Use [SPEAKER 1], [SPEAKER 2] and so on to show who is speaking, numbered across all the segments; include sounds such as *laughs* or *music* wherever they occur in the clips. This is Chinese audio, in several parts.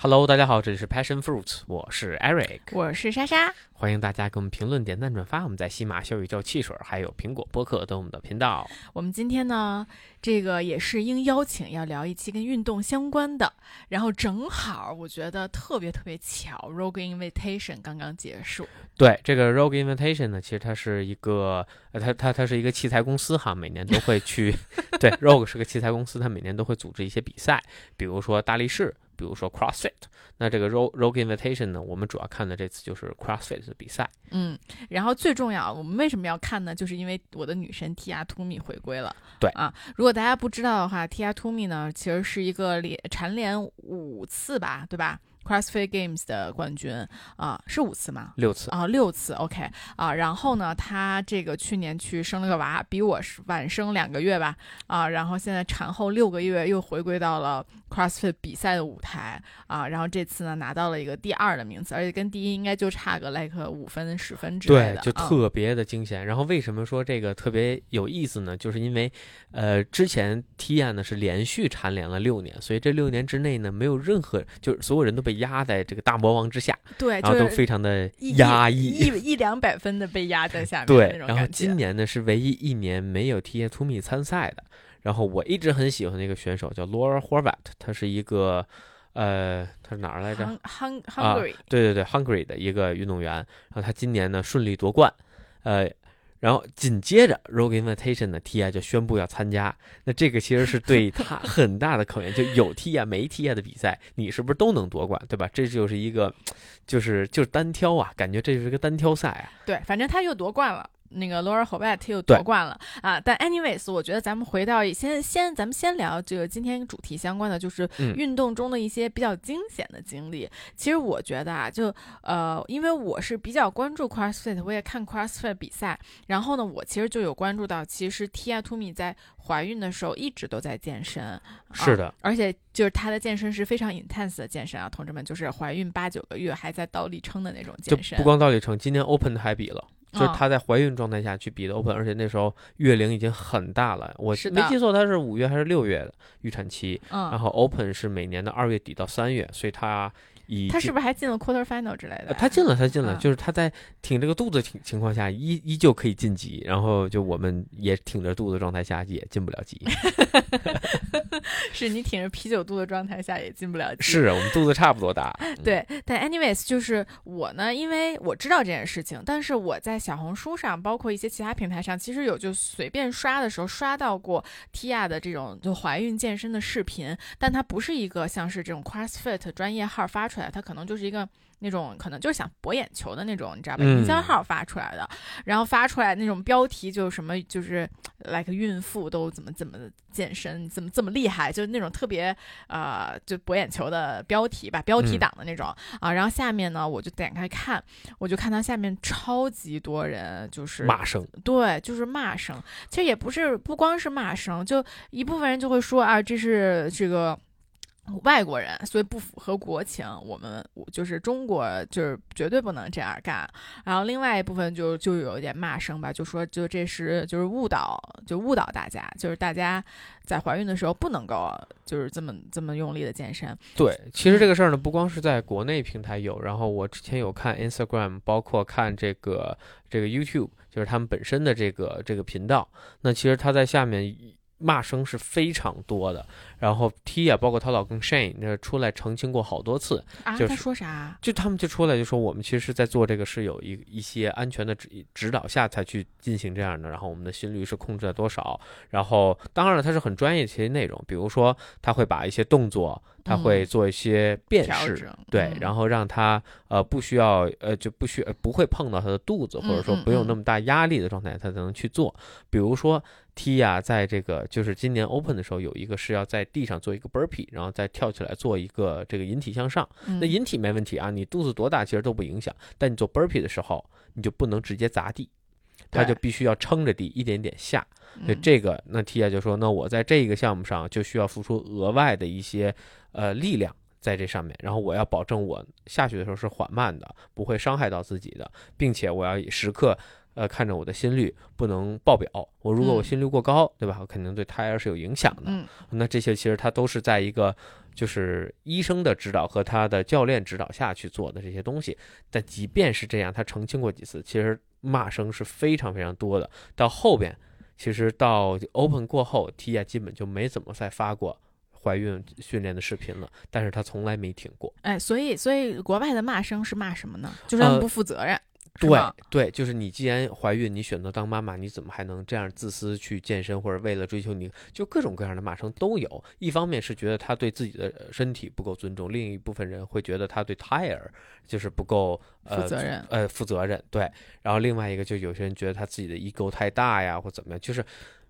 [SPEAKER 1] Hello，大家好，这里是 Passion Fruits，我是 Eric，
[SPEAKER 2] 我是莎莎，
[SPEAKER 1] 欢迎大家给我们评论、点赞、转发。我们在喜马、小宇宙、汽水还有苹果播客等我们的频道。
[SPEAKER 2] 我们今天呢，这个也是应邀请要聊一期跟运动相关的，然后正好我觉得特别特别巧，Rogue Invitation 刚刚结束。
[SPEAKER 1] 对，这个 Rogue Invitation 呢，其实它是一个，呃，它它它是一个器材公司哈，每年都会去，*laughs* 对，Rogue 是个器材公司，它每年都会组织一些比赛，比如说大力士。比如说 CrossFit，那这个 Rogue Rogue Invitation 呢，我们主要看的这次就是 CrossFit 的比赛。
[SPEAKER 2] 嗯，然后最重要，我们为什么要看呢？就是因为我的女神 Tia Toomey 回归了。
[SPEAKER 1] 对
[SPEAKER 2] 啊，如果大家不知道的话，Tia Toomey 呢，其实是一个连蝉联五次吧，对吧？CrossFit Games 的冠军啊，是五次吗？
[SPEAKER 1] 六次
[SPEAKER 2] 啊，六次。OK 啊，然后呢，他这个去年去生了个娃，比我晚生两个月吧啊，然后现在产后六个月又回归到了 CrossFit 比赛的舞台啊，然后这次呢拿到了一个第二的名次，而且跟第一应该就差个 like 五分十分之类
[SPEAKER 1] 的，对，就特别的惊险。然后为什么说这个特别有意思呢？就是因为呃，之前 Tia 呢是连续蝉联了六年，所以这六年之内呢，没有任何就是所有人都被。压在这个大魔王之下，
[SPEAKER 2] 对，
[SPEAKER 1] 然后都非常的压抑，
[SPEAKER 2] 一一两百分的被压在下面。
[SPEAKER 1] 对，然后今年呢是唯一一年没有 Tia t o m e 参赛的。然后我一直很喜欢的一个选手叫 Laura Horvat，他是一个呃，他是哪儿来着
[SPEAKER 2] ？Hung Hungary，
[SPEAKER 1] 对对对，Hungary 的一个运动员。然后他今年呢顺利夺冠，呃。然后紧接着，Rogue Invitation 的 Tia 就宣布要参加。那这个其实是对 *laughs* 他很大的考验，就有 Tia 没 Tia 的比赛，你是不是都能夺冠，对吧？这就是一个，就是就是单挑啊，感觉这就是一个单挑赛啊。
[SPEAKER 2] 对，反正他又夺冠了。那个 Laura h o b a t 又夺冠了啊！但 anyways，我觉得咱们回到先先，咱们先聊这个今天主题相关的，就是运动中的一些比较惊险的经历。其实我觉得啊，就呃，因为我是比较关注 CrossFit，我也看 CrossFit 比赛，然后呢，我其实就有关注到，其实 Tia Toomey 在怀孕的时候一直都在健身，
[SPEAKER 1] 是的，
[SPEAKER 2] 而且就是她的健身是非常 intense 的健身啊，同志们，就是怀孕八九个月还在倒立撑的那种健身，
[SPEAKER 1] 不光倒立撑，今年 Open 还比了。就是她在怀孕状态下去比的 Open，而且那时候月龄已经很大了。我没记错，她是五月还是六月的预产期。嗯，然后 Open 是每年的二月底到三月，所以她。
[SPEAKER 2] 他是不是还进了 quarter final 之类的？
[SPEAKER 1] 他进了，他进了，就是他在挺这个肚子情情况下，依依旧可以晋级。然后就我们也挺着肚子状态下也进不了级。*laughs*
[SPEAKER 2] 是你挺着啤酒肚的状态下也进不了级。
[SPEAKER 1] 是我们肚子差不多大。*laughs*
[SPEAKER 2] 对，但 anyways 就是我呢，因为我知道这件事情，但是我在小红书上，包括一些其他平台上，其实有就随便刷的时候刷到过 Tia 的这种就怀孕健身的视频，但它不是一个像是这种 CrossFit 专业号发出。它可能就是一个那种可能就是想博眼球的那种，你知道吧？营销号发出来的，然后发出来那种标题就是什么就是 like 孕妇都怎么怎么健身，怎么这么厉害，就是那种特别呃就博眼球的标题吧，标题党的那种啊。然后下面呢，我就点开看，我就看到下面超级多人就是
[SPEAKER 1] 骂声，
[SPEAKER 2] 对，就是骂声。其实也不是不光是骂声，就一部分人就会说啊，这是这个。外国人，所以不符合国情。我们就是中国，就是绝对不能这样干。然后另外一部分就就有一点骂声吧，就说就这是就是误导，就误导大家，就是大家在怀孕的时候不能够就是这么这么用力的健身。
[SPEAKER 1] 对，其实这个事儿呢，不光是在国内平台有，然后我之前有看 Instagram，包括看这个这个 YouTube，就是他们本身的这个这个频道。那其实他在下面。骂声是非常多的，然后 Tia 包括她老公 Shane 那出来澄清过好多次
[SPEAKER 2] 啊，
[SPEAKER 1] 他
[SPEAKER 2] 说啥？
[SPEAKER 1] 就他们就出来就说我们其实是在做这个是有一一些安全的指指导下才去进行这样的，然后我们的心率是控制在多少，然后当然了，他是很专业的一些内容，比如说他会把一些动作。他会做一些辨识，对，然后让他呃不需要呃就不需不会碰到他的肚子，或者说不用那么大压力的状态，他才能去做。比如说 Tia 在这个就是今年 Open 的时候，有一个是要在地上做一个 burpee，然后再跳起来做一个这个引体向上。那引体没问题啊，你肚子多大其实都不影响，但你做 burpee 的时候，你就不能直接砸地。他就必须要撑着地一点点下，所以这个那 Tia 就说，那我在这个项目上就需要付出额外的一些呃力量在这上面，然后我要保证我下去的时候是缓慢的，不会伤害到自己的，并且我要时刻呃，看着我的心率不能爆表。我如果我
[SPEAKER 2] 嗯
[SPEAKER 1] 心率过高，对吧？我肯定对胎儿是有影响的。
[SPEAKER 2] 嗯
[SPEAKER 1] 那这些其实他都是在一个就是医生的指导和他的教练指导下去做的这些东西。但即便是这样，他澄清过几次，其实骂声是非常非常多的。到后边，其实到 Open 过后，Tia 基本就没怎么再发过怀孕训练的视频了，但是他从来没停过。
[SPEAKER 2] 哎，所以所以国外的骂声是骂什么呢？就是他们
[SPEAKER 1] 呃
[SPEAKER 2] 不负责任。是
[SPEAKER 1] 对对，就是你既然怀孕，你选择当妈妈，你怎么还能这样自私去健身，或者为了追求你，就各种各样的骂声都有。一方面是觉得他对自己的呃身体不够尊重，另一部分人会觉得他对胎儿就是不够呃
[SPEAKER 2] 负责任
[SPEAKER 1] 呃负责任。对，然后另外一个就有些人觉得他自己的 ego 太大呀，或怎么样，就是。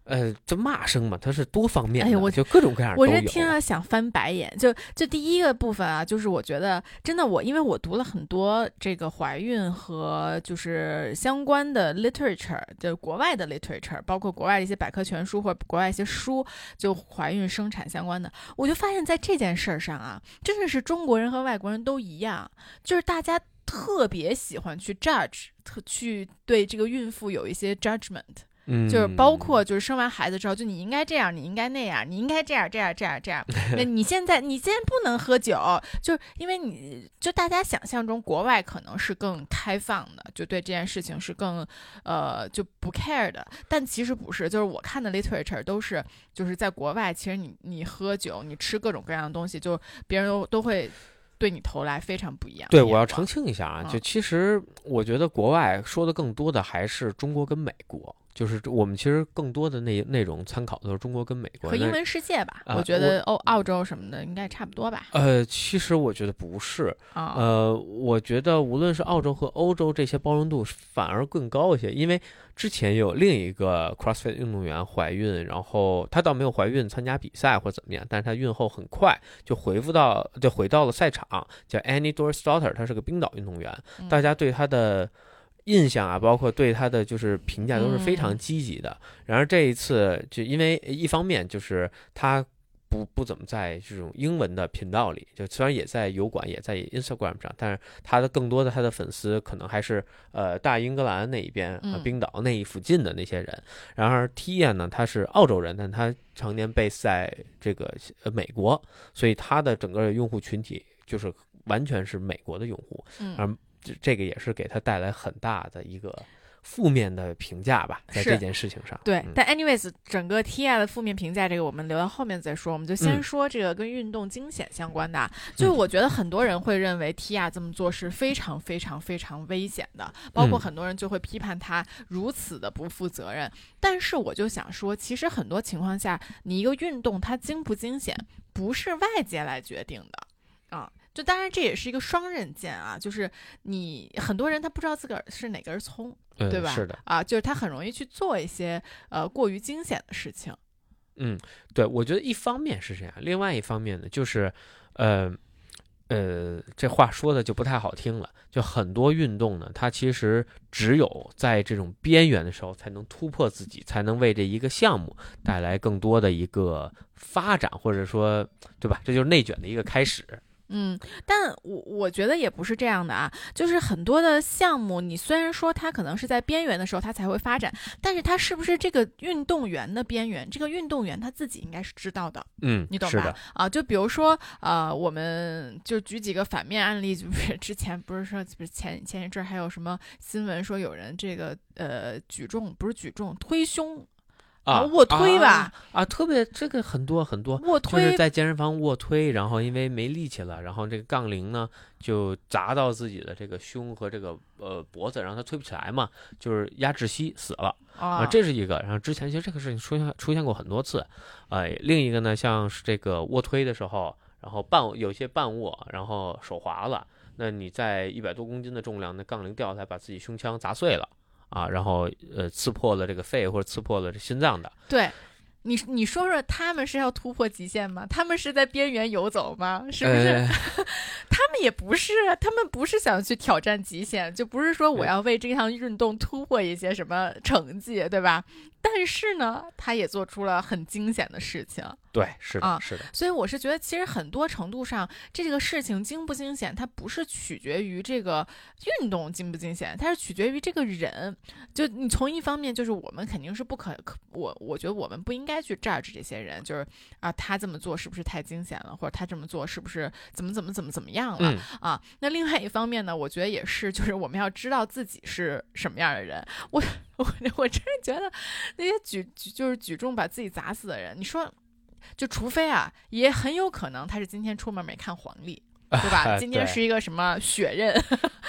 [SPEAKER 1] 呃，这骂声嘛，它是多方面的，
[SPEAKER 2] 哎呀我
[SPEAKER 1] 就各种各样都有。
[SPEAKER 2] 我这听了想翻白眼。就就第一个部分啊，就是我觉得真的我，因为我读了很多这个怀孕和就是相关的 literature，就国外的 literature，包括国外的一些百科全书或者国外一些书，就怀孕生产相关的，我就发现在这件事儿上啊，真的是中国人和外国人都一样，就是大家特别喜欢去 judge，特去对这个孕妇有一些 judgment。
[SPEAKER 1] 嗯，
[SPEAKER 2] 就是包括就是生完孩子之后，就你应该这样，你应该那样，你应该这样这样这样这样。*laughs* 那你现在你现在不能喝酒，就是因为你就大家想象中国外可能是更开放的，就对这件事情是更呃就不 care 的，但其实不是。就是我看的 literature 都是就是在国外，其实你你喝酒，你吃各种各样的东西，就别人都都会对你投来非常不一样的
[SPEAKER 1] 对，我要澄清一下啊，
[SPEAKER 2] 嗯
[SPEAKER 1] 就其实我觉得国外说的更多的还是中国跟美国，就是我们其实更多的内内容参考的是中国跟美国。
[SPEAKER 2] 和英文世界吧，
[SPEAKER 1] 啊
[SPEAKER 2] 我觉得欧澳洲什么的应该差不多吧。
[SPEAKER 1] 呃，其实我觉得不是，
[SPEAKER 2] 啊、
[SPEAKER 1] 呃，我觉得无论是澳洲和欧洲，这些包容度反而更高一些，因为之前有另一个 CrossFit 运动员怀孕，然后她倒没有怀孕参加比赛或怎么样，但是她孕后很快就回复到就回到了赛场，叫 Annie Dorsdottir，她是个冰岛运动员，
[SPEAKER 2] 嗯
[SPEAKER 1] 大家对她的。印象啊，包括对他的就是评价都是非常
[SPEAKER 2] 嗯
[SPEAKER 1] 积极的。然而这一次，就因为一方面就是他不不怎么在这种英文的频道里，就虽然也在油管，也在 Instagram 上，但是他的更多的他的粉丝可能还是呃大英格兰那一边，呃
[SPEAKER 2] 嗯
[SPEAKER 1] 冰岛那一附近的那些人。然而 Tia 呢，他是澳洲人，但他常年 base 在这个呃美国，所以他的整个用户群体就是完全是美国的用户，
[SPEAKER 2] 嗯
[SPEAKER 1] 而这这个也是给他带来很大的一个负面的评价吧，在这件事情上。
[SPEAKER 2] 对，
[SPEAKER 1] 嗯
[SPEAKER 2] 但 anyways，整个 Tia 的负面评价这个我们留到后面再说，我们就先
[SPEAKER 1] 嗯
[SPEAKER 2] 说这个跟运动惊险相关的啊。就是我觉得很多人会认为 Tia 这么做是非常非常非常危险的，包括
[SPEAKER 1] 嗯
[SPEAKER 2] 很多人就会批判他如此的不负责任。但是我就想说，其实很多情况下，你一个运动它惊不惊险，不是外界来决定的啊。就当然这也是一个双刃剑啊，就是你很多人他不知道自个儿是哪根葱，
[SPEAKER 1] 嗯，
[SPEAKER 2] 对吧？
[SPEAKER 1] 是的。
[SPEAKER 2] 啊，就是他很容易去做一些呃过于惊险的事情。
[SPEAKER 1] 嗯，对，我觉得一方面是这样，另外一方面呢，就是，呃，呃，这话说的就不太好听了。就很多运动呢，它其实只有在这种边缘的时候，才能突破自己，才能为这一个项目带来更多的一个发展，或者说，对吧？这就是内卷的一个开始。
[SPEAKER 2] 嗯，但我我觉得也不是这样的啊，就是很多的项目，你虽然说它可能是在边缘的时候它才会发展，但是它是不是这个运动员的边缘，这个运动员他自己应该是知道的。
[SPEAKER 1] 嗯，
[SPEAKER 2] 你懂吧，？啊，就比如说，呃，我们就举几个反面案例，就是之前不是说，不是前前一阵儿还有什么新闻说有人这个呃举重不是举重推胸
[SPEAKER 1] 啊，
[SPEAKER 2] 卧推吧
[SPEAKER 1] 啊啊，特别这个很多很多，
[SPEAKER 2] 卧推
[SPEAKER 1] 就是在健身房卧推，然后因为没力气了，然后这个杠铃呢就砸到自己的这个胸和这个呃脖子，然后他推不起来嘛，就是压窒息死了啊，
[SPEAKER 2] 啊，
[SPEAKER 1] 这是一个。然后之前其实这个事情出现出现过很多次，呃，另一个呢像是这个卧推的时候，然后半有些半卧，然后手滑了，那你在一百多公斤的重量，那杠铃掉下来把自己胸腔砸碎了。啊，然后呃，刺破了这个肺或者刺破了这心脏的，
[SPEAKER 2] 对。你你说说，他们是要突破极限吗？他们是在边缘游走吗？是不是？
[SPEAKER 1] 呃 *laughs*
[SPEAKER 2] 他们也不是，啊他们不是想去挑战极限，就不是说我要为这项运动突破一些什么成绩，对吧？但是呢，他也做出了很惊险的事情。
[SPEAKER 1] 对，是的，
[SPEAKER 2] 啊
[SPEAKER 1] 是的，
[SPEAKER 2] 所以我是觉得，其实很多程度上，这个事情惊不惊险，它不是取决于这个运动惊不惊险，它是取决于这个人。就你从一方面，就是我们肯定是不可可，我我觉得我们不应该去 judge 这些人，就是啊，他这么做是不是太惊险了，或者他这么做是不是怎么怎么怎么怎么样了、
[SPEAKER 1] 嗯，
[SPEAKER 2] 啊？那另外一方面呢，我觉得也是，就是我们要知道自己是什么样的人。我我我真是觉得那些举举就是举重把自己砸死的人，你说。就除非啊，也很有可能他是今天出门没看黄历，*laughs* 对吧？今天是一个什么血刃？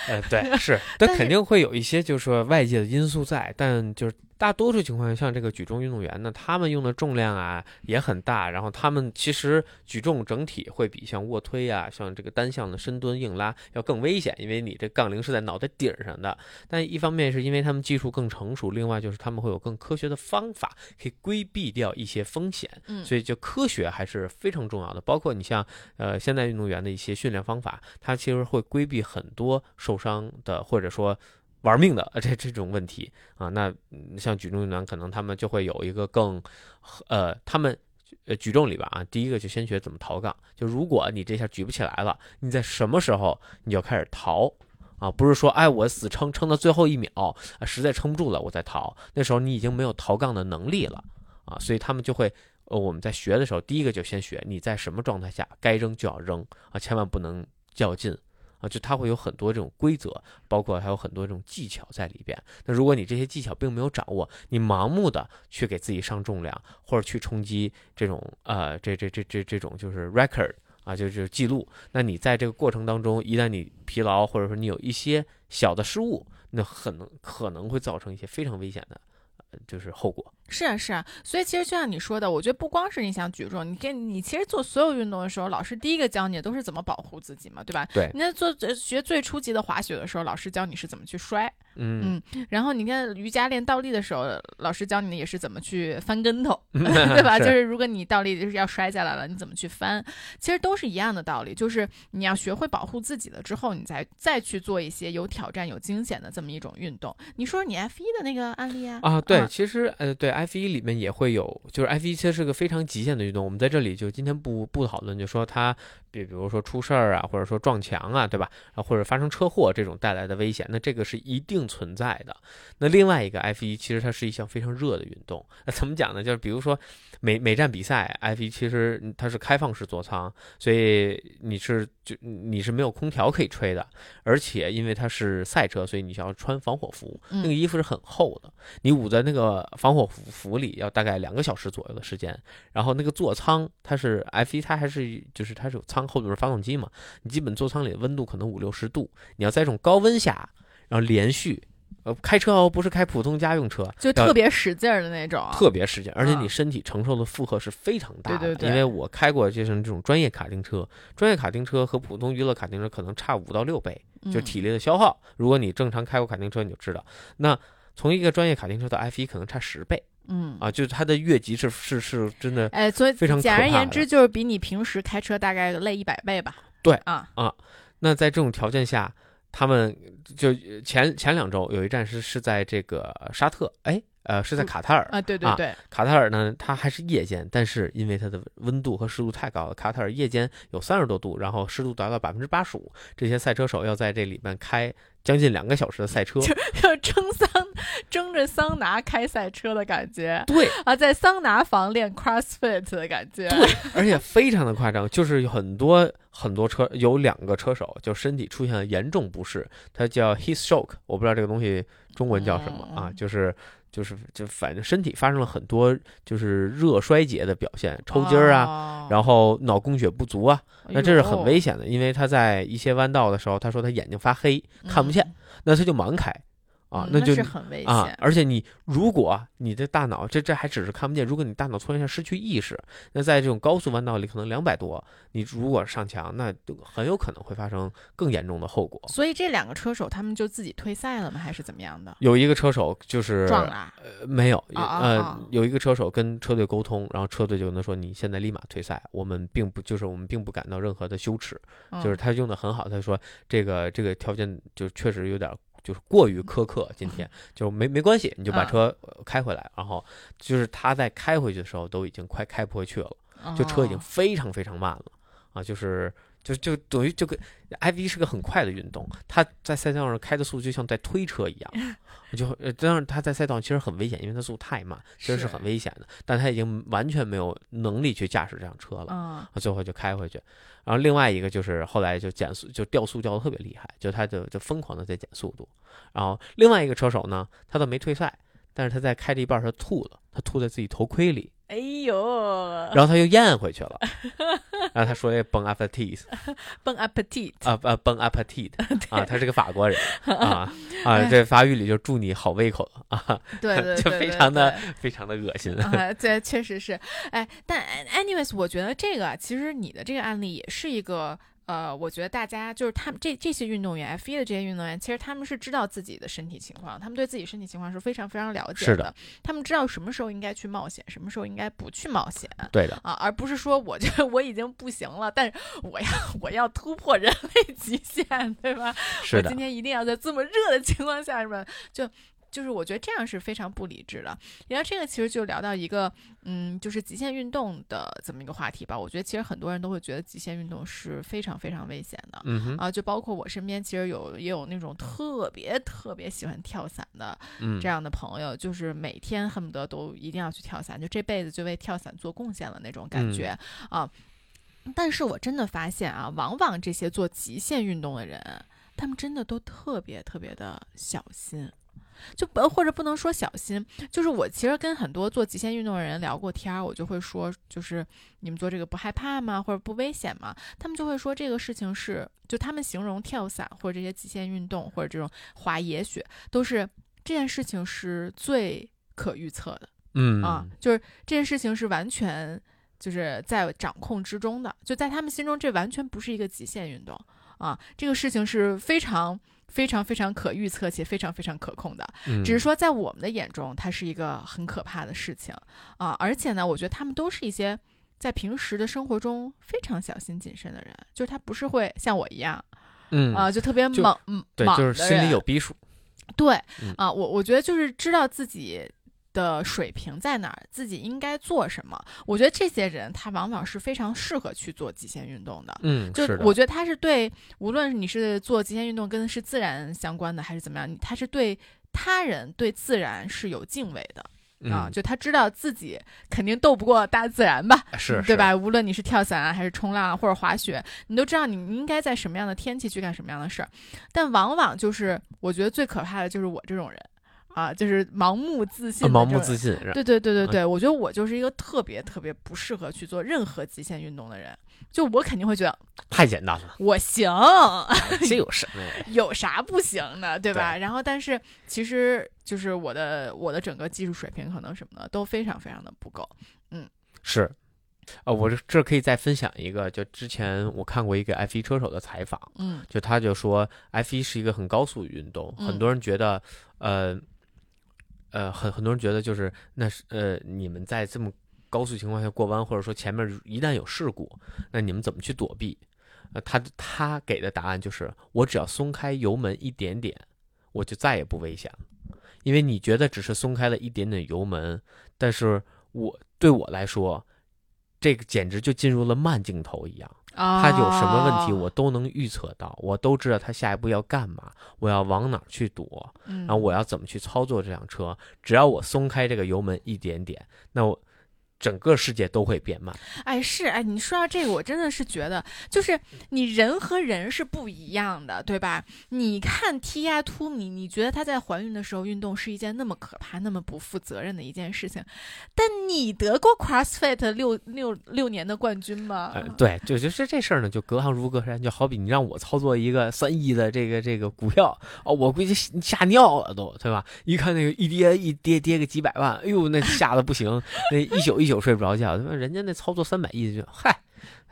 [SPEAKER 1] 呃，对，*laughs* 是，
[SPEAKER 2] 但
[SPEAKER 1] 肯定会有一些就是说外界的因素在，但就是大多数情况下，像这个举重运动员呢，他们用的重量啊也很大，然后他们其实举重整体会比像卧推啊，像这个单项的深蹲、硬拉要更危险，因为你这杠铃是在脑袋顶上的。但一方面是因为他们技术更成熟，另外就是他们会有更科学的方法，可以规避掉一些风险。
[SPEAKER 2] 嗯，
[SPEAKER 1] 所以就科学还是非常重要的，包括你像呃现代运动员的一些训练方法，它其实会规避很多受伤的或者说玩命的这这种问题啊。那像举重运动员可能他们就会有一个更呃他们。呃，举重里边啊，第一个就先学怎么逃杠。就如果你这下举不起来了，你在什么时候你就开始逃啊？不是说哎我死撑撑到最后一秒啊，实在撑不住了我再逃。那时候你已经没有逃杠的能力了啊，所以他们就会呃，我们在学的时候，第一个就先学你在什么状态下该扔就要扔啊，千万不能较劲啊，就它会有很多这种规则，包括还有很多这种技巧在里边。那如果你这些技巧并没有掌握，你盲目的去给自己上重量，或者去冲击这种呃这这这这这种就是 record 啊，就是记录，那你在这个过程当中，一旦你疲劳，或者说你有一些小的失误，那很能可能会造成一些非常危险的，就是后果。
[SPEAKER 2] 是啊，是啊，所以其实就像你说的，我觉得不光是你想举重，你跟你其实做所有运动的时候，老师第一个教你的都是怎么保护自己嘛，对吧？
[SPEAKER 1] 对
[SPEAKER 2] 你在做呃学最初级的滑雪的时候，老师教你是怎么去摔，
[SPEAKER 1] 嗯，
[SPEAKER 2] 然后你看瑜伽练倒立的时候，老师教你的也是怎么去翻跟头，*laughs* 对吧？
[SPEAKER 1] 是
[SPEAKER 2] 就是如果你倒立就是要摔下来了，你怎么去翻？其实都是一样的道理，就是你要学会保护自己了之后，你再再去做一些有挑战、有惊险的这么一种运动。你说说你 F 一的那个案例啊？
[SPEAKER 1] 啊，对，
[SPEAKER 2] 嗯
[SPEAKER 1] 其实呃，对 F 一里面也会有，就是 F 一其实是个非常极限的运动。我们在这里就今天不不讨论，就说它比比如说出事儿啊，或者说撞墙啊，对吧？啊，或者发生车祸这种带来的危险，那这个是一定存在的。那另外一个 F 一其实它是一项非常热的运动。那怎么讲呢？就是比如说每每站比赛，F 一其实它是开放式座舱，所以你是就你是没有空调可以吹的，而且因为它是赛车，所以你需要穿防火服，那个
[SPEAKER 2] 嗯
[SPEAKER 1] 衣服是很厚的。你捂在那个防火服服里要大概两个小时左右的时间，然后那个座舱它是 F 一，它还是就是它是有舱后边是发动机嘛，你基本座舱里的温度可能五六十度，你要在这种高温下，然后连续，呃，开车哦，不是开普通家用车，
[SPEAKER 2] 就特别使劲儿的那种，
[SPEAKER 1] 特别使劲，而且
[SPEAKER 2] 啊
[SPEAKER 1] 你身体承受的负荷是非常大的。
[SPEAKER 2] 对对对
[SPEAKER 1] 因为我开过就是这种专业卡丁车，专业卡丁车和普通娱乐卡丁车可能差五到六倍，就
[SPEAKER 2] 嗯
[SPEAKER 1] 体力的消耗。如果你正常开过卡丁车，你就知道，那从一个专业卡丁车到 F 一可能差十倍
[SPEAKER 2] 嗯。
[SPEAKER 1] 啊，就是它的越级是是是真的。
[SPEAKER 2] 哎，所以
[SPEAKER 1] 非常
[SPEAKER 2] 简而言之，就是比你平时开车大概累一百倍吧。
[SPEAKER 1] 对
[SPEAKER 2] 啊啊，
[SPEAKER 1] 那在这种条件下，他们就前前两周有一站是是在这个沙特，哎，呃，是在
[SPEAKER 2] 嗯
[SPEAKER 1] 卡塔尔。
[SPEAKER 2] 啊，对对
[SPEAKER 1] 啊
[SPEAKER 2] 对，
[SPEAKER 1] 卡塔尔呢，它还是夜间，但是因为它的温度和湿度太高了，卡塔尔夜间有三十多度，然后湿度达到百分之八十五，这些赛车手要在这里面开将近两个小时的赛车。*laughs*
[SPEAKER 2] 要蒸桑蒸着桑拿开赛车的感觉
[SPEAKER 1] 对，
[SPEAKER 2] 啊，在桑拿房练 CrossFit 的感觉。
[SPEAKER 1] 对，而且非常的夸张，就是很多很多车有两个车手就身体出现了严重不适，他叫 heat stroke，我不知道这个东西中文叫什么啊
[SPEAKER 2] 嗯，
[SPEAKER 1] 就是就是就反正身体发生了很多就是热衰竭的表现，抽筋儿啊，
[SPEAKER 2] 啊
[SPEAKER 1] 然后脑供血不足啊，那这是很危
[SPEAKER 2] 险，
[SPEAKER 1] 的，因为他在一些弯道的时候，他说他眼睛发黑，看不见，
[SPEAKER 2] 嗯
[SPEAKER 1] 那他就盲开啊，
[SPEAKER 2] 嗯
[SPEAKER 1] 那就是
[SPEAKER 2] 很危
[SPEAKER 1] 啊
[SPEAKER 2] 险，。
[SPEAKER 1] 而且你如果你的大脑这这还只是看不见，如果你大脑突然一下失去意识，那在这种高速弯道里可能两百多，你如果上墙，那就很有可能会发生更严重的后果。
[SPEAKER 2] 所以这两个车手他们就自己退赛了吗？还是怎么样的？
[SPEAKER 1] 有一个车手就是
[SPEAKER 2] 撞了啊，
[SPEAKER 1] 呃没有，呃
[SPEAKER 2] 啊
[SPEAKER 1] 有一个车手跟车队沟通，然后车队就跟他说你现在立马退赛，我们并不就是我们并不感到任何的羞耻，
[SPEAKER 2] 嗯
[SPEAKER 1] 就是他用的很好，他说这个这个条件就确实有点就是过于苛刻，今天就没没关系，你就把
[SPEAKER 2] 嗯。
[SPEAKER 1] 车呃开回来，然后就是他在开回去的时候都已经快开不回去了就车已经
[SPEAKER 2] 哦。
[SPEAKER 1] 非常非常慢了啊，就是就就等于就跟 i v 是个很快的运动，它在赛道上开的速度就像在推车一样，*laughs* 就呃当然它在赛道上其实很危险，因为它速度太慢，其实是
[SPEAKER 2] 是
[SPEAKER 1] 很危险的，但他已经完全没有能力去驾驶这辆车了。最后就开回去。然后另外一个就是后来就减速，就掉速掉的特别厉害，就他就就疯狂的在减速度。然后另外一个车手呢，他倒没退赛，但是他在开了一半儿他吐了，他吐在自己头盔里，
[SPEAKER 2] 哎呦，
[SPEAKER 1] 然后他又咽回去了。*laughs* 然后他说那 bon appetit
[SPEAKER 2] 蹦 appetit，
[SPEAKER 1] 啊啊 bon appetit *laughs* 啊，他是个法国人。*laughs* 啊啊，这法语里就祝你好胃口。啊，
[SPEAKER 2] 对对
[SPEAKER 1] 就非常的非常的恶心。
[SPEAKER 2] 啊，对，确实是，哎，但 anyways，我觉得这个啊其实你的这个案例也是一个。呃，我觉得大家就是他们这这些运动员，F 一的这些运动员，其实他们是知道自己的身体情况，他们对自己身体情况是非常非常了解
[SPEAKER 1] 是的
[SPEAKER 2] 他们知道什么时候应该去冒险，什么时候应该不去冒险 *laughs*
[SPEAKER 1] 对的，
[SPEAKER 2] 啊，而不是说我觉得 *laughs* 我已经不行了，但是我要我要突破人类极限，对吧？
[SPEAKER 1] 是的
[SPEAKER 2] 我今，天一定要在这么热的情况下，是吧？就就是我觉得这样是非常不理智的。然后这个其实就聊到一个，嗯，就是极限运动的这么一个话题吧。我觉得其实很多人都会觉得极限运动是非常非常危险的。啊，就包括我身边，其实有也有那种特别特别喜欢跳伞的
[SPEAKER 1] 嗯
[SPEAKER 2] 这样的朋友，就是每天恨不得都一定要去跳伞，就这辈子就为跳伞做贡献了那种感
[SPEAKER 1] 嗯
[SPEAKER 2] 觉、啊。但是我真的发现啊，往往这些做极限运动的人，他们真的都特别特别的小心。就不或者不能说小心，就是我其实跟很多做极限运动的人聊过天儿，我就会说，就是你们做这个不害怕吗？或者不危险吗？他们就会说这个事情是，就他们形容跳伞或者这些极限运动或者这种滑野雪，都是这件事情是最可预测的。
[SPEAKER 1] 嗯
[SPEAKER 2] 啊，就是这件事情是完全就是在掌控之中的，就在他们心中，这完全不是一个极限运动啊，这个事情是非常非常非常可预测且非常非常可控的，
[SPEAKER 1] 嗯
[SPEAKER 2] 只是说在我们的眼中，它是一个很可怕的事情啊，而且呢，我觉得他们都是一些。在平时的生活中非常小心谨慎的人，就是他不是会像我一样
[SPEAKER 1] 嗯
[SPEAKER 2] 啊，就特别
[SPEAKER 1] 就
[SPEAKER 2] 莽嗯
[SPEAKER 1] 对，就是心里有逼数。
[SPEAKER 2] 对、
[SPEAKER 1] 嗯
[SPEAKER 2] 啊，我我觉得就是知道自己的水平在哪儿，自己应该做什么。我觉得这些人他往往是非常适合去做极限运动的。
[SPEAKER 1] 嗯，
[SPEAKER 2] 就是我觉得他是对，无论你是做极限运动跟是自然相关的还是怎么样，他是对他人对自然是有敬畏的、啊，
[SPEAKER 1] 嗯
[SPEAKER 2] 就他知道自己肯定斗不过大自然吧，
[SPEAKER 1] 是
[SPEAKER 2] 对？吧？无论你是跳伞啊，还是冲浪啊，或者滑雪，你都知道你应该在什么样的天气去干什么样的事儿。但往往就是，我觉得最可怕的就是我这种人啊，就是盲目自信
[SPEAKER 1] 盲目自信，
[SPEAKER 2] 对对对对
[SPEAKER 1] 嗯
[SPEAKER 2] 对，我觉得我就是一个特别特别不适合去做任何极限运动的人。就我肯定会觉得
[SPEAKER 1] 太简单了，
[SPEAKER 2] 我行，*laughs*
[SPEAKER 1] 这有什么呀？
[SPEAKER 2] 有啥不行的，对吧？然后，但是其实就是我的我的整个技术水平可能什么的都非常非常的不够。
[SPEAKER 1] 嗯是，呃，我这这可以再分享一个，就之前我看过一个 F 一车手的采访，
[SPEAKER 2] 嗯
[SPEAKER 1] 就他就说 F 一是一个很高速运动，
[SPEAKER 2] 嗯
[SPEAKER 1] 很多人觉得，呃，呃，很很多人觉得就是那是呃，你们在这么高速情况下过弯，或者说前面一旦有事故，那你们怎么去躲避？呃，他他给的答案就是，我只要松开油门一点点，我就再也不危险了。因为你觉得只是松开了一点点油门，但是我对我来说，这个简直就进入了慢镜头一样。
[SPEAKER 2] 啊，
[SPEAKER 1] 他有什么问题，我都能预测到，我都知道他下一步要干嘛，我要往哪儿去躲，
[SPEAKER 2] 嗯，
[SPEAKER 1] 然后我要怎么去操作这辆车。只要我松开这个油门一点点，那我整个世界都会变慢。
[SPEAKER 2] 哎，是哎，你说到这个，我真的是觉得，就是你人和人是不一样的，对吧？你看 T 亚突米，你觉得她在怀孕的时候运动是一件那么可怕、那么不负责任的一件事情，但你得过 CrossFit 六六六年的冠军吗？
[SPEAKER 1] 呃，对，就就是这事儿呢，就隔行如隔山，就好比你让我操作一个三亿的这个这个股票，哦，我估计吓尿了都，对吧？一看那个一跌一跌跌个几百万，哎呦，那吓得不行，那一宿一宿睡不着觉。他妈人家那操作三百亿就嗨，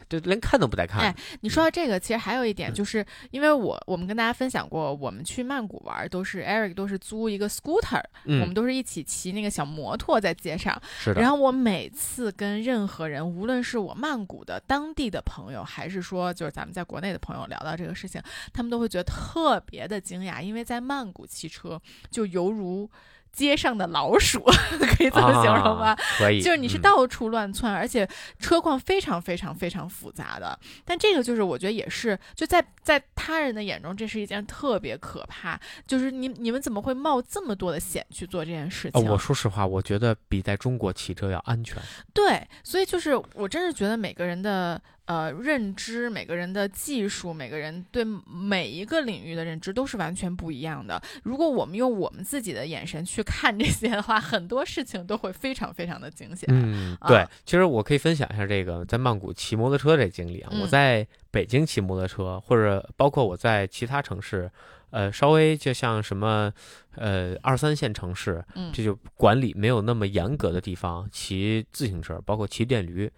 [SPEAKER 1] 就连看都不带看。
[SPEAKER 2] 哎你说到这个，其实还有一点，就是因为我我们跟大家分享过，我们去曼谷玩都是 Eric 都是租一个 scooter，、
[SPEAKER 1] 嗯，
[SPEAKER 2] 我们都是一起骑那个小摩托在街上。
[SPEAKER 1] 是的，
[SPEAKER 2] 然后我每次跟任何人，无论是我曼谷的当地的朋友，还是说就是咱们在国内的朋友聊到这个事情，他们都会觉得特别的惊讶，因为在曼谷骑车就犹如街上的老鼠，*laughs* 可以这么形容吗？
[SPEAKER 1] 可以，
[SPEAKER 2] 就是你是到处乱窜，而且车况非常非常非常复杂的。但这个就是我觉得也是，就在在他人的眼中，这是一件特别可怕。就是你你们怎么会冒这么多的险去做这件事情？
[SPEAKER 1] 我说实话，我觉得比在中国骑车要安全。
[SPEAKER 2] 对，所以就是我真是觉得每个人的。呃，认知每个人的技术，每个人对每一个领域的认知都是完全不一样的。如果我们用我们自己的眼神去看这些的话，很多事情都会非常非常的惊险。
[SPEAKER 1] 嗯，对，其实我可以分享一下这个在曼谷骑摩托车这经历啊。我在北京骑摩托车，或者包括我在其他城市，呃，稍微就像什么呃二三线城市，这就管理没有那么严格的地方，骑自行车，包括骑电驴。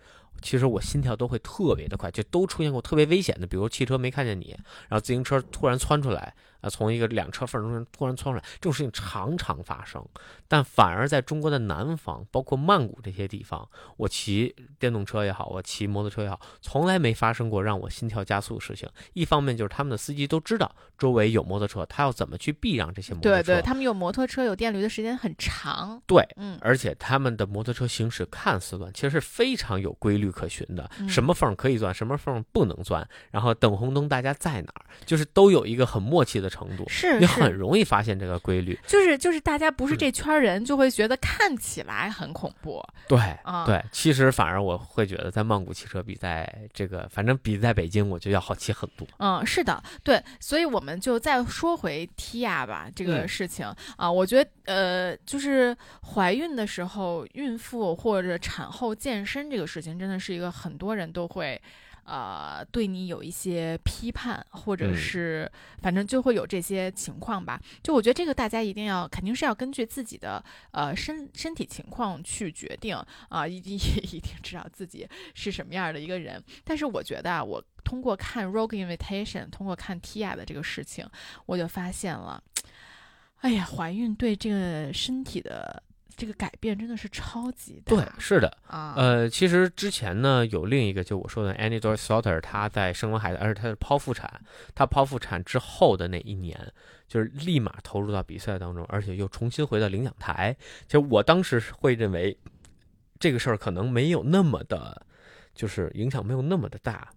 [SPEAKER 1] 其实我心跳都会特别的快，就都出现过特别危险的，比如汽车没看见你，然后自行车突然窜出来。啊，从一个两车缝中间突然窜出来，这种事情常常发生。但反而在中国的南方，包括曼谷这些地方，我骑电动车也好，我骑摩托车也好，从来没发生过让我心跳加速的事情。一方面就是他们的司机都知道周围有摩托车，他要怎么去避让这些摩托
[SPEAKER 2] 车。对对，他们有摩托车、有电驴的时间很长。
[SPEAKER 1] 对，嗯，而且他们的摩托车行驶看似乱，其实是非常有规律可循的。什么缝可以钻，什么缝不能钻，然后等红灯大家在哪儿，就是都有一个很默契的。程度
[SPEAKER 2] 是
[SPEAKER 1] 你很容易发现这个规律，
[SPEAKER 2] 就是就是大家不是这圈人，就会觉得看起来很恐怖。
[SPEAKER 1] 对，对，其实反而我会觉得在曼谷骑车比在这个，反正比在北京，我觉得要好骑很多。
[SPEAKER 2] 嗯，是的，对，所以我们就再说回 Tia 吧这个事情啊，我觉得呃，就是怀孕的时候，孕妇或者产后健身这个事情，真的是一个很多人都会。呃，对你有一些批判，或者是反正就会有这些情况吧。就我觉得这个大家一定要，肯定是要根据自己的呃身身体情况去决定啊，一定 *laughs* 一定知道自己是什么样的一个人。但是我觉得啊，我通过看《Rogue Invitation》，通过看 Tia 的这个事情，我就发现了，哎呀，怀孕对这个身体的。这个改变真的是超级
[SPEAKER 1] 大。对，是的啊。呃，其实之前呢，有另一个就我说的 Annie Doris Sauter，她在生完孩子，而且她是剖腹产。她剖腹产之后的那一年，就是立马投入到比赛当中，而且又重新回到领奖台。其实我当时会认为，这个事儿可能没有那么的，就是影响没有那么的大。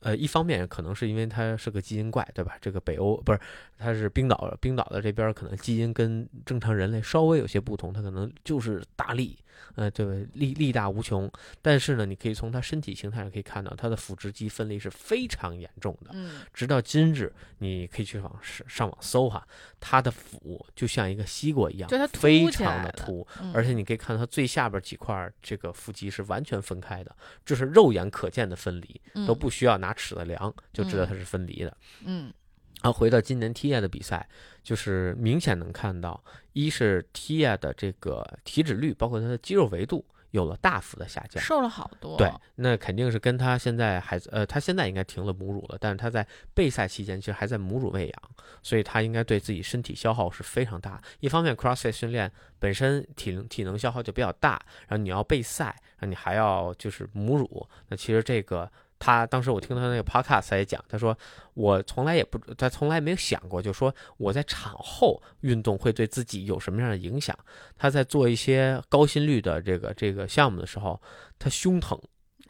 [SPEAKER 1] 呃，一方面可能是因为它是个基因怪，对吧？这个北欧不是，它是冰岛，冰岛的这边可能基因跟正常人类稍微有些不同，它可能就是大力。呃，对，力力大无穷，但是呢，你可以从它身体形态上可以看到，它的腹直肌分离是非常严重的。
[SPEAKER 2] 嗯，
[SPEAKER 1] 直到今日，你可以去网上上网搜哈，他的腹就像一个西瓜一样，
[SPEAKER 2] 就
[SPEAKER 1] 非常的凸，而且
[SPEAKER 2] 你
[SPEAKER 1] 可以看到他最下边几块这个腹肌是完全分开的，就是肉眼可见的分离，都不需要拿尺子量就知道它是分离的。
[SPEAKER 2] 嗯。
[SPEAKER 1] 然后回到今年 Tia 的比赛，就是明显能看到，一是 Tia 的这个体脂率，包括它的肌肉维度有了大幅的下降，
[SPEAKER 2] 瘦了好多。
[SPEAKER 1] 对，那肯定是跟他现在孩子，呃，他现在应该停了母乳了，但是他在备赛期间其实还在母乳喂养，所以他应该对自己身体消耗是非常大。一方面，CrossFit 训练本身体能体能消耗就比较大，然后你要备赛，然后你还要就是母乳，那其实这个。他当时我听他那个 podcast 也讲，他说我从来也不，他从来没有想过，就说我在产后运动会对自己有什么样的影响。他在做一些高心率的这个这个项目的时候，他胸疼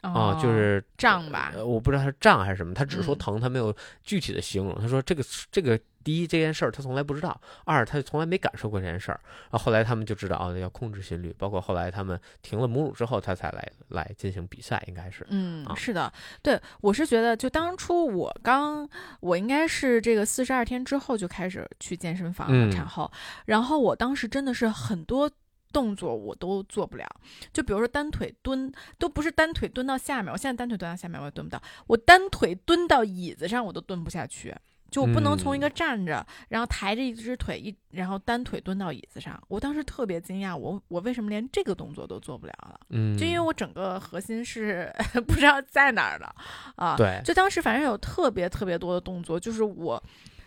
[SPEAKER 1] 啊，就是
[SPEAKER 2] 胀吧？
[SPEAKER 1] 我不知道他是胀还是什么，他只是说疼，他没有具体的形容。他说这个这个。第一，这件事儿他从来不知道；二，他从来没感受过这件事儿。然后后来他们就知道，哦，要控制心率。包括后来他们停了母乳之后，他才来来进行比赛，应该是。
[SPEAKER 2] 嗯，是的，对我是觉得，就当初我刚，我应该是这个四十二天之后就开始去健身房产后，然后我当时真的是很多动作我都做不了，就比如说单腿蹲，都不是单腿蹲到下面，我现在单腿蹲到下面我也蹲不到，我单腿蹲到椅子上我都蹲不下去。就我不能从一个站着，然后抬着一只腿一，然后单腿蹲到椅子上。我当时特别惊讶，我我为什么连这个动作都做不了了？
[SPEAKER 1] 嗯，
[SPEAKER 2] 就因为我整个核心是 *laughs* 不知道在哪儿了啊。
[SPEAKER 1] 对，
[SPEAKER 2] 就当时反正有特别特别多的动作，就是我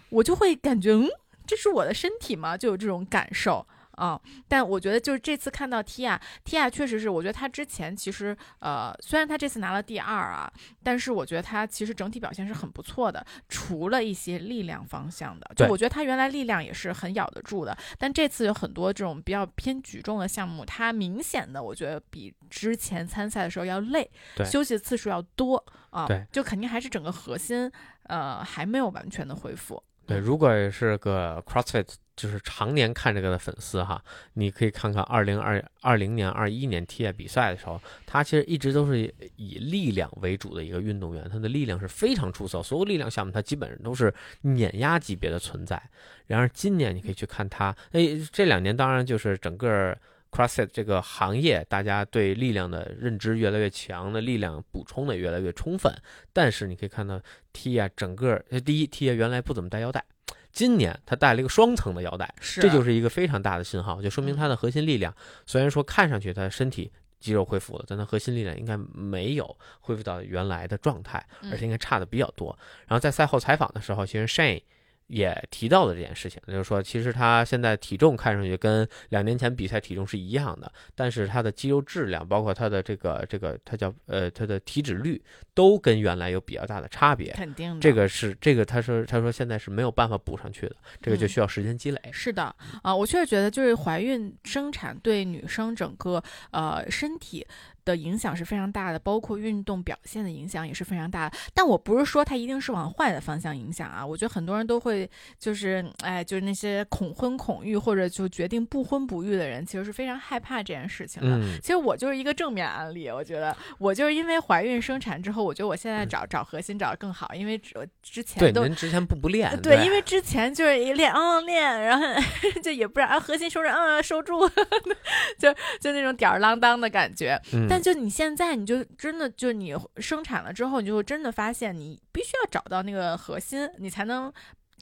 [SPEAKER 2] 我就会感觉，嗯，这是我的身体吗？就有这种感受。啊。但我觉得就是这次看到 Tia，Tia 确实是，我觉得她之前其实呃，虽然她这次拿了第二啊，但是我觉得她其实整体表现是很不错的，除了一些力量方向的，就我觉得她原来力量也是很咬得住的，但这次有很多这种比较偏举重的项目，她明显的我觉得比之前参赛的时候要累，
[SPEAKER 1] 对
[SPEAKER 2] 休息的次数要多啊，
[SPEAKER 1] 对，
[SPEAKER 2] 就肯定还是整个核心呃还没有完全的恢复。
[SPEAKER 1] 对，如果是个 CrossFit 就是常年看这个的粉丝哈，你可以看看二零二二零年、二一年 TI 比赛的时候，他其实一直都是以力量为主的一个运动员，他的力量是非常出色，所有力量项目他基本上都是碾压级别的存在。然而今年你可以去看他，哎，这两年当然就是整个 CrossFit 这个行业，大家对力量的认知越来越强，的力量补充的越来越充分。但是你可以看到 T 啊，整个呃第一 T 啊原来不怎么带腰带，今年他带了一个双层的腰带，这就是一个非常大的信号，就说明
[SPEAKER 2] 嗯
[SPEAKER 1] 他的核心力量虽然说看上去他的身体肌肉恢复了，但他核心力量应该没有恢复到原来的状态，而且应该差的比较多。然后在赛后采访的时候，其实 Shane 也提到了这件事情，就是说其实他现在体重看上去跟两年前比赛体重是一样的，但是他的肌肉质量，包括他的这个这个他叫呃他的体脂率，都跟原来有比较大的差别。
[SPEAKER 2] 肯定的。
[SPEAKER 1] 这个是这个，他说他说现在是没有办法补上去的，这个就
[SPEAKER 2] 嗯
[SPEAKER 1] 需要时间积累。
[SPEAKER 2] 是的，啊、我确实觉得就是怀孕生产对女生整个呃身体的影响是非常大的，包括运动表现的影响也是非常大的。但我不是说它一定是往坏的方向影响啊，我觉得很多人都会就是哎，就是那些恐婚恐育或者就决定不婚不育的人，其实是非常害怕这件事情的。
[SPEAKER 1] 嗯，
[SPEAKER 2] 其实我就是一个正面案例，我觉得我就是因为怀孕生产之后，我觉得我现在找找核心找的更好，因为之之前
[SPEAKER 1] 对，
[SPEAKER 2] 都
[SPEAKER 1] 您之前不不练，
[SPEAKER 2] 对，因为之前就是一练，嗯练，然后 *laughs* 就也不知道啊核心收着，嗯收住，*laughs* 就就那种吊儿郎当的感觉。
[SPEAKER 1] 嗯
[SPEAKER 2] 但就你现在，你就真的就你生产了之后，你就会真的发现，你必须要找到那个核心，你才能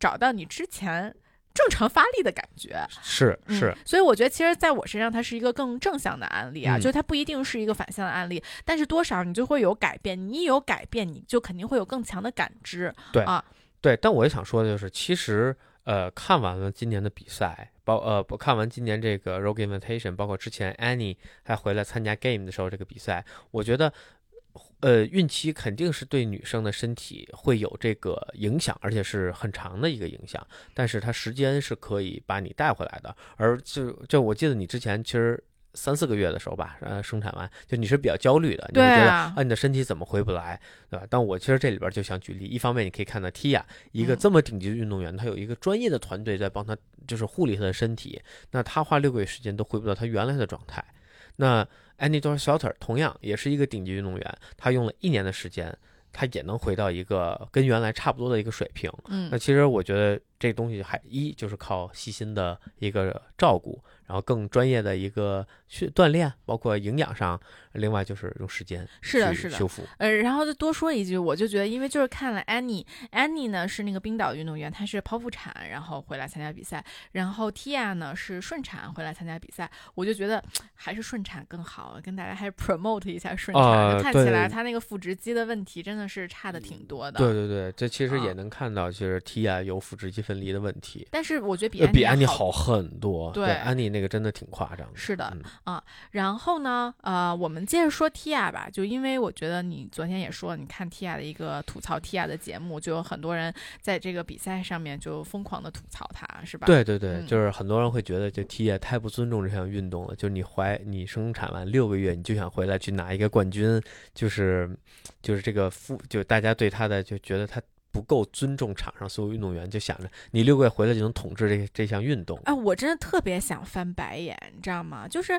[SPEAKER 2] 找到你之前正常发力的感觉。
[SPEAKER 1] 是是
[SPEAKER 2] 嗯，所以我觉得其实在我身上，它是一个更正向的案例啊，
[SPEAKER 1] 嗯
[SPEAKER 2] 就是它不一定是一个反向的案例，但是多少你就会有改变，你一有改变，你就肯定会有更强的感知。
[SPEAKER 1] 对啊对。但我也想说的就是，其实呃，看完了今年的比赛，包呃不看完今年这个 Rogue Invitation，包括之前 Annie 还回来参加 Game 的时候这个比赛，我觉得。呃，孕期肯定是对女生的身体会有这个影响，而且是很长的一个影响。但是它时间是可以把你带回来的。而就就我记得你之前其实三四个月的时候吧，呃，生产完就你是比较焦虑的，你会觉得
[SPEAKER 2] 啊
[SPEAKER 1] 啊，你的身体怎么回不来，对吧？但我其实这里边就想举例，一方面你可以看到 Tia 一个
[SPEAKER 2] 嗯
[SPEAKER 1] 这么顶级的运动员，他有一个专业的团队在帮他就是护理他的身体，那他花六个月时间都回不到他原来的状态。那 Annie d o r s h e l t e r 同样也是一个顶级运动员，他用了一年的时间，他也能回到一个跟原来差不多的一个水平。
[SPEAKER 2] 嗯
[SPEAKER 1] 那其实我觉得这东西还一就是靠细心的一个照顾，然后更专业的一个去锻炼，包括营养上，另外就是用时间
[SPEAKER 2] 是的，是的
[SPEAKER 1] 修。复。
[SPEAKER 2] 呃，然后再多说一句，我就觉得，因为就是看了 Annie，Annie 呢是那个冰岛运动员，她是剖腹产，然后回来参加比赛，然后 Tia 呢是顺产回来参加比赛，我就觉得 *tsk* 还是顺产更好，跟大家还是 promote 一下顺产，
[SPEAKER 1] 啊
[SPEAKER 2] 看起来她那个腹直肌的问题真的是差的挺多的。
[SPEAKER 1] 对对对，这其实也
[SPEAKER 2] 啊
[SPEAKER 1] 能看到，其实 Tia 有腹直肌分离的问题，
[SPEAKER 2] 但是我觉得比
[SPEAKER 1] 呃，比安妮
[SPEAKER 2] 好。
[SPEAKER 1] 很多。
[SPEAKER 2] 对
[SPEAKER 1] 安妮那个真的挺夸张的。
[SPEAKER 2] 是的，
[SPEAKER 1] 嗯
[SPEAKER 2] 然后呢，呃，我们接着说 Tia 吧，就因为我觉得你昨天也说，你看 Tia 的一个吐槽 Tia 的节目，就有很多人在这个比赛上面就疯狂的吐槽她，是吧？，
[SPEAKER 1] 对对对，
[SPEAKER 2] 嗯
[SPEAKER 1] 就是很多人会觉得，就 Tia 太不尊重这项运动了。就是你怀你生产完六个月，你就想回来去拿一个冠军，就是就是这个负，就大家对他的就觉得他不够尊重场上所有运动员，就想着你六个月回来就能统治这个这项运动。
[SPEAKER 2] 啊，我真的特别想翻白眼，你知道吗？就是，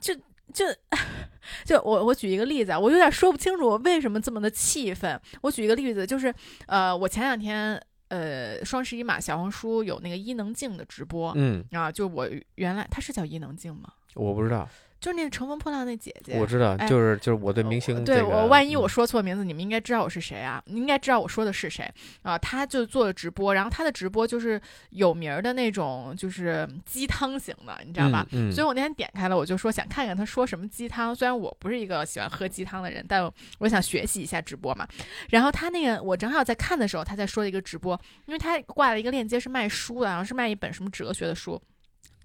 [SPEAKER 2] 就就 *laughs* 就我我举一个例子啊，我有点说不清楚我为什么这么的气愤。我举一个例子，就是呃，我前两天呃双十一嘛，小红书有那个伊能静的直播。
[SPEAKER 1] 嗯，
[SPEAKER 2] 啊，就我原来他是叫伊能静吗？
[SPEAKER 1] 我不知道，
[SPEAKER 2] 就是那个乘风破浪那姐姐。
[SPEAKER 1] 我知道，
[SPEAKER 2] 哎
[SPEAKER 1] 就是就是我对明星、这个，
[SPEAKER 2] 对我，万一我
[SPEAKER 1] 嗯
[SPEAKER 2] 说错名字，你们应该知道我是谁啊？你应该知道我说的是谁啊？她就做了直播，然后她的直播就是有名儿的那种，就是鸡汤型的，你知道吧？
[SPEAKER 1] 嗯，嗯
[SPEAKER 2] 所以我那天点开了，我就说想看看她说什么鸡汤。虽然我不是一个喜欢喝鸡汤的人，但我想学习一下直播嘛。然后她那个我正好在看的时候，她在说一个直播，因为她挂了一个链接是卖书的，好像是卖一本什么哲学的书。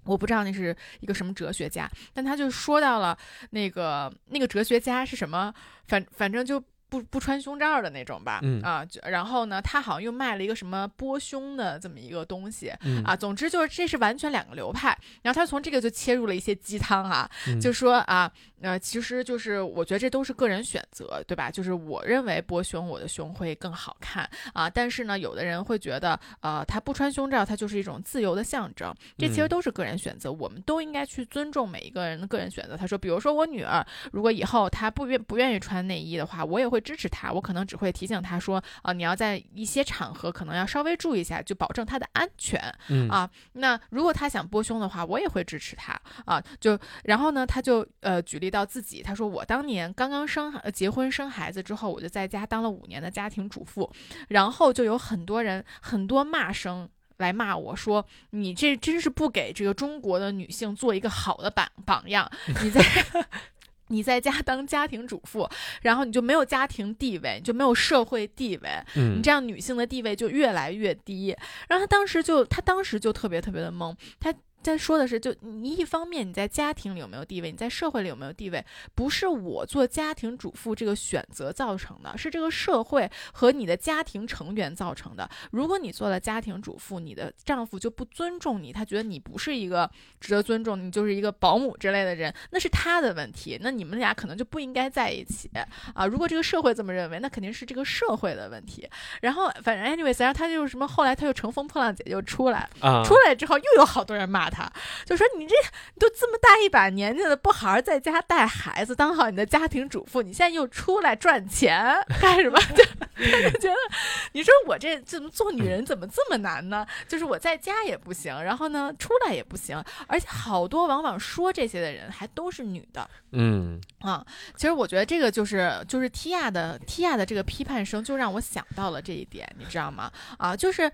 [SPEAKER 2] 我不知道那是一个什么哲学家，但他就说到了那个那个哲学家是什么，反反正就。不不穿胸罩的那种吧，
[SPEAKER 1] 嗯
[SPEAKER 2] 啊，就然后呢，他好像又卖了一个什么剥胸的这么一个东西，
[SPEAKER 1] 嗯
[SPEAKER 2] 啊，总之就是这是完全两个流派。然后他从这个就切入了一些鸡汤啊，
[SPEAKER 1] 嗯
[SPEAKER 2] 就说啊，呃，其实就是我觉得这都是个人选择，对吧？就是我认为剥胸我的胸会更好看啊，但是呢，有的人会觉得，呃，他不穿胸罩，它就是一种自由的象征。这其实
[SPEAKER 1] 嗯
[SPEAKER 2] 都是个人选择，我们都应该去尊重每一个人的个人选择。他说，比如说我女儿，如果以后她不愿不愿意穿内衣的话，我也会支持他，我可能只会提醒他说，啊、你要在一些场合可能要稍微注意一下，就保证他的安全。
[SPEAKER 1] 嗯
[SPEAKER 2] 啊，那如果他想剥胸的话，我也会支持他啊。就然后呢，他就呃举例到自己，他说我当年刚刚生呃结婚生孩子之后，我就在家当了五年的家庭主妇，然后就有很多人很多骂声。来骂我说：“你这真是不给这个中国的女性做一个好的榜榜样。你在你在家当家庭主妇，然后你就没有家庭地位，你就没有社会地位，你
[SPEAKER 1] 嗯
[SPEAKER 2] 这样女性的地位就越来越低。然后他当时就，他当时就特别特别的懵，他。在说的是，就你一方面你在家庭里有没有地位，你在社会里有没有地位，不是我做家庭主妇这个选择造成的，是这个社会和你的家庭成员造成的。如果你做了家庭主妇，你的丈夫就不尊重你，他觉得你不是一个值得尊重，你就是一个保姆之类的人，那是他的问题，那你们俩可能就不应该在一起啊。如果这个社会这么认为，那肯定是这个社会的问题。然后反正 anyways，然后他就是什么，后来他又乘风破浪姐就出来，
[SPEAKER 1] 啊，
[SPEAKER 2] 出来之后又有好多人骂他，就说你这你都这么大一把年纪了，不好好在家带孩子，当好你的家庭主妇，你现在又出来赚钱干什么？*laughs* 就他就觉得，你说我这怎么做女人怎么这么难呢？就是我在家也不行，然后呢出来也不行，而且好多往往说这些的人还都是女的。
[SPEAKER 1] 嗯
[SPEAKER 2] 啊，其实我觉得这个就是就是 Tia 的 Tia 的这个批判声，就让我想到了这一点，你知道吗？啊，就是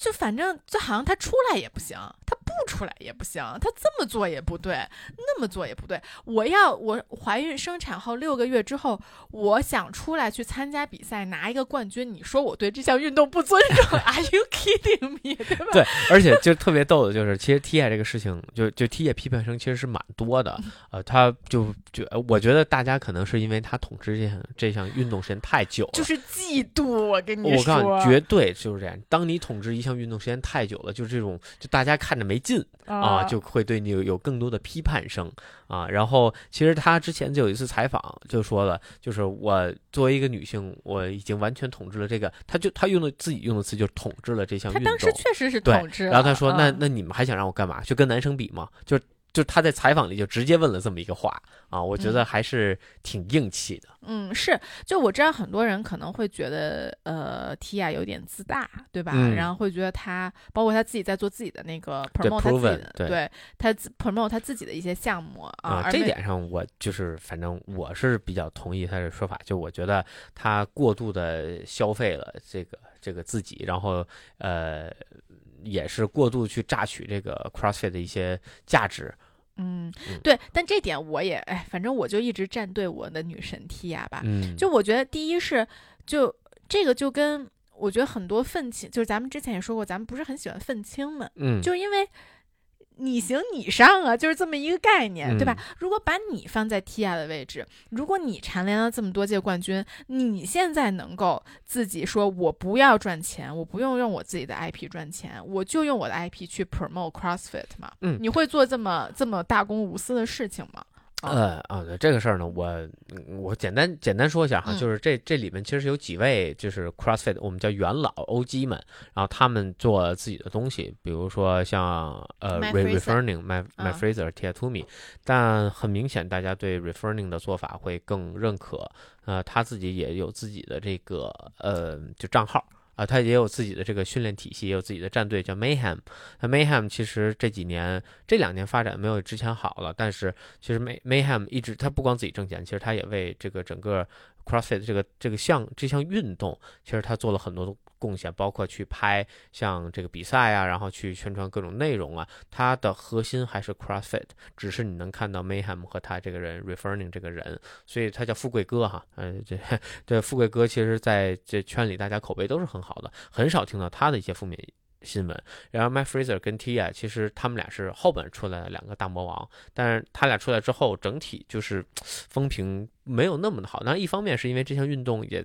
[SPEAKER 2] 就反正就好像他出来也不行，他不出来也不行，他这么做也不对，那么做也不对。我要我怀孕生产后六个月之后，我想出来去参加比赛拿一个冠军，你说我对这项运动不尊重？*laughs* Are you kidding me？对吧？
[SPEAKER 1] 对，而且就特别逗的就是，其实 T I 这个事情，就就 T I 批判声其实是蛮多的，呃，他就就呃我觉得大家可能是因为他统治这项这项运动时间太久了，
[SPEAKER 2] 就是嫉妒，我跟你
[SPEAKER 1] 我
[SPEAKER 2] 说，
[SPEAKER 1] 告诉你，绝对就是这样。当你统治一项运动时间太久了，就是这种，就大家看着没劲啊，就会对你有有更多的批判声啊。然后，其实他之前就有一次采访就说了，就是我作为一个女性，我已经完全统治了这个，他就他用的自己用的词就是统治了这项运动。
[SPEAKER 2] 他当时确实是
[SPEAKER 1] 对
[SPEAKER 2] 统治，
[SPEAKER 1] 然后他说：“那
[SPEAKER 2] 嗯
[SPEAKER 1] 那你们还想让我干嘛？就跟男生比吗？就就他在采访里就直接问了这么一个话啊，我觉得还是挺硬气的。
[SPEAKER 2] 嗯，是，就我知道很多人可能会觉得，呃，Tia 有点自大，对吧？
[SPEAKER 1] 嗯
[SPEAKER 2] 然后会觉得他，包括他自己在做自己的那个
[SPEAKER 1] 对
[SPEAKER 2] promote 他自己
[SPEAKER 1] proven，
[SPEAKER 2] 的，
[SPEAKER 1] 对
[SPEAKER 2] 他自 promote 他自己的一些项目啊，而
[SPEAKER 1] 这
[SPEAKER 2] 没
[SPEAKER 1] 点上我就是反正我是比较同意他的说法，就我觉得他过度的消费了这个这个自己，然后呃也是过度去榨取这个 CrossFit 的一些价值。
[SPEAKER 2] 嗯
[SPEAKER 1] 嗯，
[SPEAKER 2] 对，但这点我也，哎，反正我就一直站队我的女神 Tia 吧，
[SPEAKER 1] 嗯，
[SPEAKER 2] 就我觉得第一是，就这个就跟我觉得很多愤青，就是咱们之前也说过，咱们不是很喜欢愤青们。
[SPEAKER 1] 嗯
[SPEAKER 2] 就是因为你行你上啊，就是这么一个概念，对吧
[SPEAKER 1] 嗯？
[SPEAKER 2] 如果把你放在 Tia 的位置，如果你蝉联了这么多届冠军，你现在能够自己说我不要赚钱，我不用用我自己的 IP 赚钱，我就用我的 IP 去 promote CrossFit 嘛？
[SPEAKER 1] 嗯
[SPEAKER 2] 你会做这么这么大公无私的事情吗？
[SPEAKER 1] 呃啊，对这个事儿呢，我嗯我简单简单说一下哈，
[SPEAKER 2] 嗯。
[SPEAKER 1] 就是这这里面其实有几位就是 CrossFit 我们叫元老 OG 们，然后他们做自己的东西，比如说像呃 Re
[SPEAKER 2] Fraser
[SPEAKER 1] Matt
[SPEAKER 2] 啊
[SPEAKER 1] Matt Fraser、Toomey，但很明显大家对 Referning 的做法会更认可，呃，他自己也有自己的这个呃就账号。啊，他也有自己的这个训练体系，也有自己的战队，叫 Mayhem。那 Mayhem 其实这几年、这两年发展没有之前好了，但是其实 May Mayhem 一直他不光自己挣钱，其实他也为这个整个 CrossFit 这个这个项这项运动，其实他做了很多的贡献，包括去拍像这个比赛啊，然后去宣传各种内容啊。它的核心还是 CrossFit，只是你能看到 Mayhem 和他这个人 Referning 这个人，所以他叫富贵哥哈。嗯、这这富贵哥其实在这圈里大家口碑都是很好的，很少听到他的一些负面新闻。然后 My Fraser 跟 Tia 其实他们俩是后边出来的两个大魔王，但是他俩出来之后，整体就是 *tsk* 风评没有那么的好。那一方面是因为这项运动也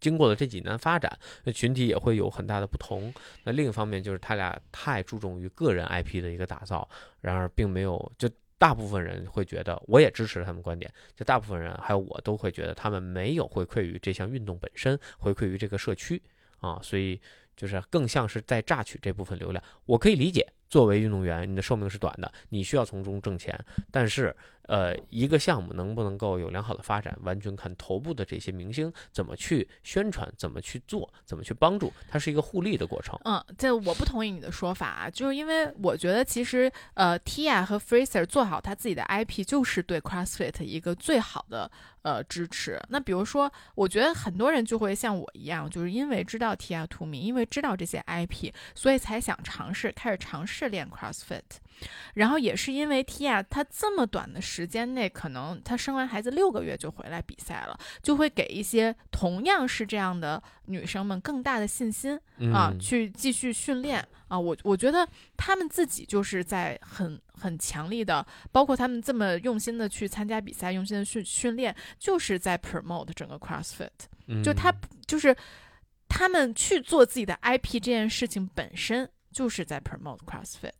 [SPEAKER 1] 经过了这几年发展，那群体也会有很大的不同。那另一方面就是他俩太注重于个人 IP 的一个打造，然而并没有就。大部分人会觉得，我也支持他们观点。就大部分人还有我都会觉得，他们没有回馈于这项运动本身，回馈于这个社区啊，所以就是更像是在榨取这部分流量。我可以理解，作为运动员，你的寿命是短的，你需要从中挣钱，但是。呃，一个项目能不能够有良好的发展，完全看头部的这些明星怎么去宣传，怎么去做，怎么去帮助，它是一个互利的过程。
[SPEAKER 2] 嗯，这我不同意你的说法啊，就是因为我觉得其实呃，Tia 和 Fraser 做好他自己的 IP，就是对 CrossFit 一个最好的呃支持。那比如说，我觉得很多人就会像我一样，就是因为知道 Tia 图名，因为知道这些 IP，所以才想尝试开始尝试练 CrossFit。然后也是因为 Tia 她这么短的时间内，可能她生完孩子六个月就回来比赛了，就会给一些同样是这样的女生们更大的信心啊，去继续训练啊。我我觉得她们自己就是在很很强力的，包括她们这么用心的去参加比赛，用心的训训练，就是在 promote 整个 CrossFit。就她就是他们去做自己的 IP 这件事情本身就是在 promote CrossFit。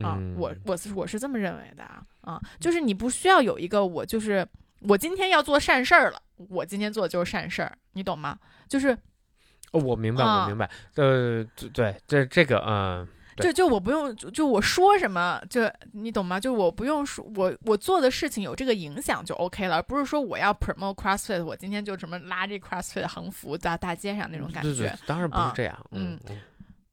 [SPEAKER 2] 啊，我我是我是这么认为的啊啊，就是你不需要有一个我就是我今天要做善事儿了，我今天做的就是善事儿，你懂吗？就是哦，
[SPEAKER 1] 我明白，我明白，呃，对，这这个，嗯，
[SPEAKER 2] 就就我不用，就我说什么，就你懂吗？就我不用说，我我做的事情有这个影响就 OK 了，而不是说我要 promote CrossFit，我今天就什么拉这 CrossFit 横幅在大街上那种感觉，
[SPEAKER 1] 当然不是这样，嗯。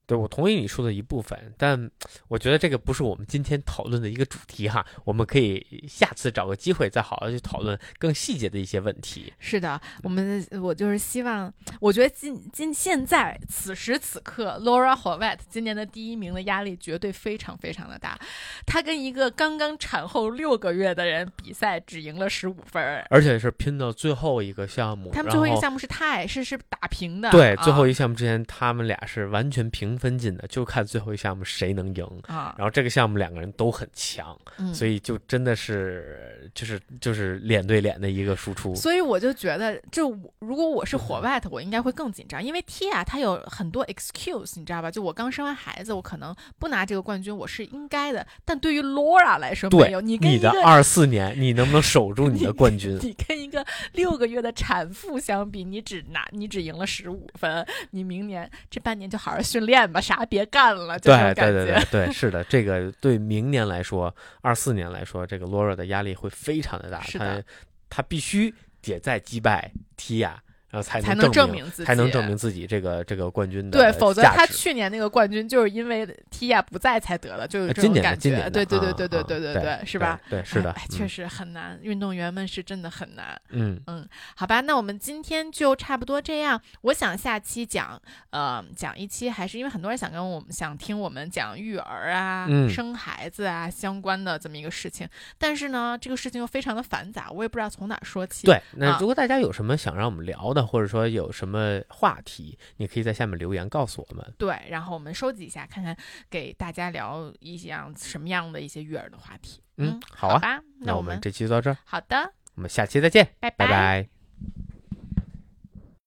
[SPEAKER 1] 对，我同意你说的一部分，但 *tsk* 我觉得这个不是我们今天讨论的一个主题哈。我们可以下次找个机会再好好去讨论更细节的一些问题。
[SPEAKER 2] 是的，我们我就是希望，我觉得今今现在此时此刻，Laura h o w e t t 今年的第一名的压力绝对非常非常的大。她跟一个刚刚产后六个月的人比赛，只赢了十五分，
[SPEAKER 1] 而且是拼到最后一个项目。
[SPEAKER 2] 他们最后一个项目是泰，是是打平的。
[SPEAKER 1] 对，最后一个项目之前，他们俩是完全平。分进的就看最后一项目谁能赢啊！然后这个项目两个人都很强，所以就真的是就是就是脸对脸的一个输出。
[SPEAKER 2] 所以我就觉得，就如果我是火 white，我应该会更紧张，因为 Tia 她有很多 excuse，你知道吧？就我刚生完孩子，我可能不拿这个冠军，我是应该的。但对于 Laura 来说，没有
[SPEAKER 1] 你
[SPEAKER 2] 你
[SPEAKER 1] 的二四年，你能不能守住你的冠军？
[SPEAKER 2] 你跟一个六个月的产妇相比，你只拿你只赢了十五分，你明年这半年就好好训练。把啥别干了，
[SPEAKER 1] 对对对对对，是的，这个对明年来说，二四年来说，这个 Laura 的压力会非常的大，他他必须得再击败 Tia。然后才
[SPEAKER 2] 能
[SPEAKER 1] 证
[SPEAKER 2] 明自己，
[SPEAKER 1] 才能证明自己这个这个冠军的
[SPEAKER 2] 对，否则他去年那个冠军就是因为 Tia 不在才得的，就有这种感
[SPEAKER 1] 觉。
[SPEAKER 2] 对对对对对对对
[SPEAKER 1] 对，
[SPEAKER 2] 是吧？
[SPEAKER 1] 对，是的，
[SPEAKER 2] 确实很难，运动员们是真的很难。
[SPEAKER 1] 嗯
[SPEAKER 2] 嗯，好吧，那我们今天就差不多这样。我想下期讲，呃，讲一期还是因为很多人想跟我们想听我们讲育儿啊、生孩子啊相关的这么一个事情，但是呢，这个事情又非常的繁杂，我也不知道从哪说起。
[SPEAKER 1] 对，那如果大家有什么想让我们聊的，或者说有什什么话题，你可以在下面留言告诉我们。
[SPEAKER 2] 对，然后我们收集一下，看看给大家聊一样什么样的一些育儿的话题。嗯，好
[SPEAKER 1] 啊，
[SPEAKER 2] 那我
[SPEAKER 1] 们这期就到这儿。
[SPEAKER 2] 好的，
[SPEAKER 1] 我们下期再见，
[SPEAKER 2] 拜
[SPEAKER 1] 拜拜。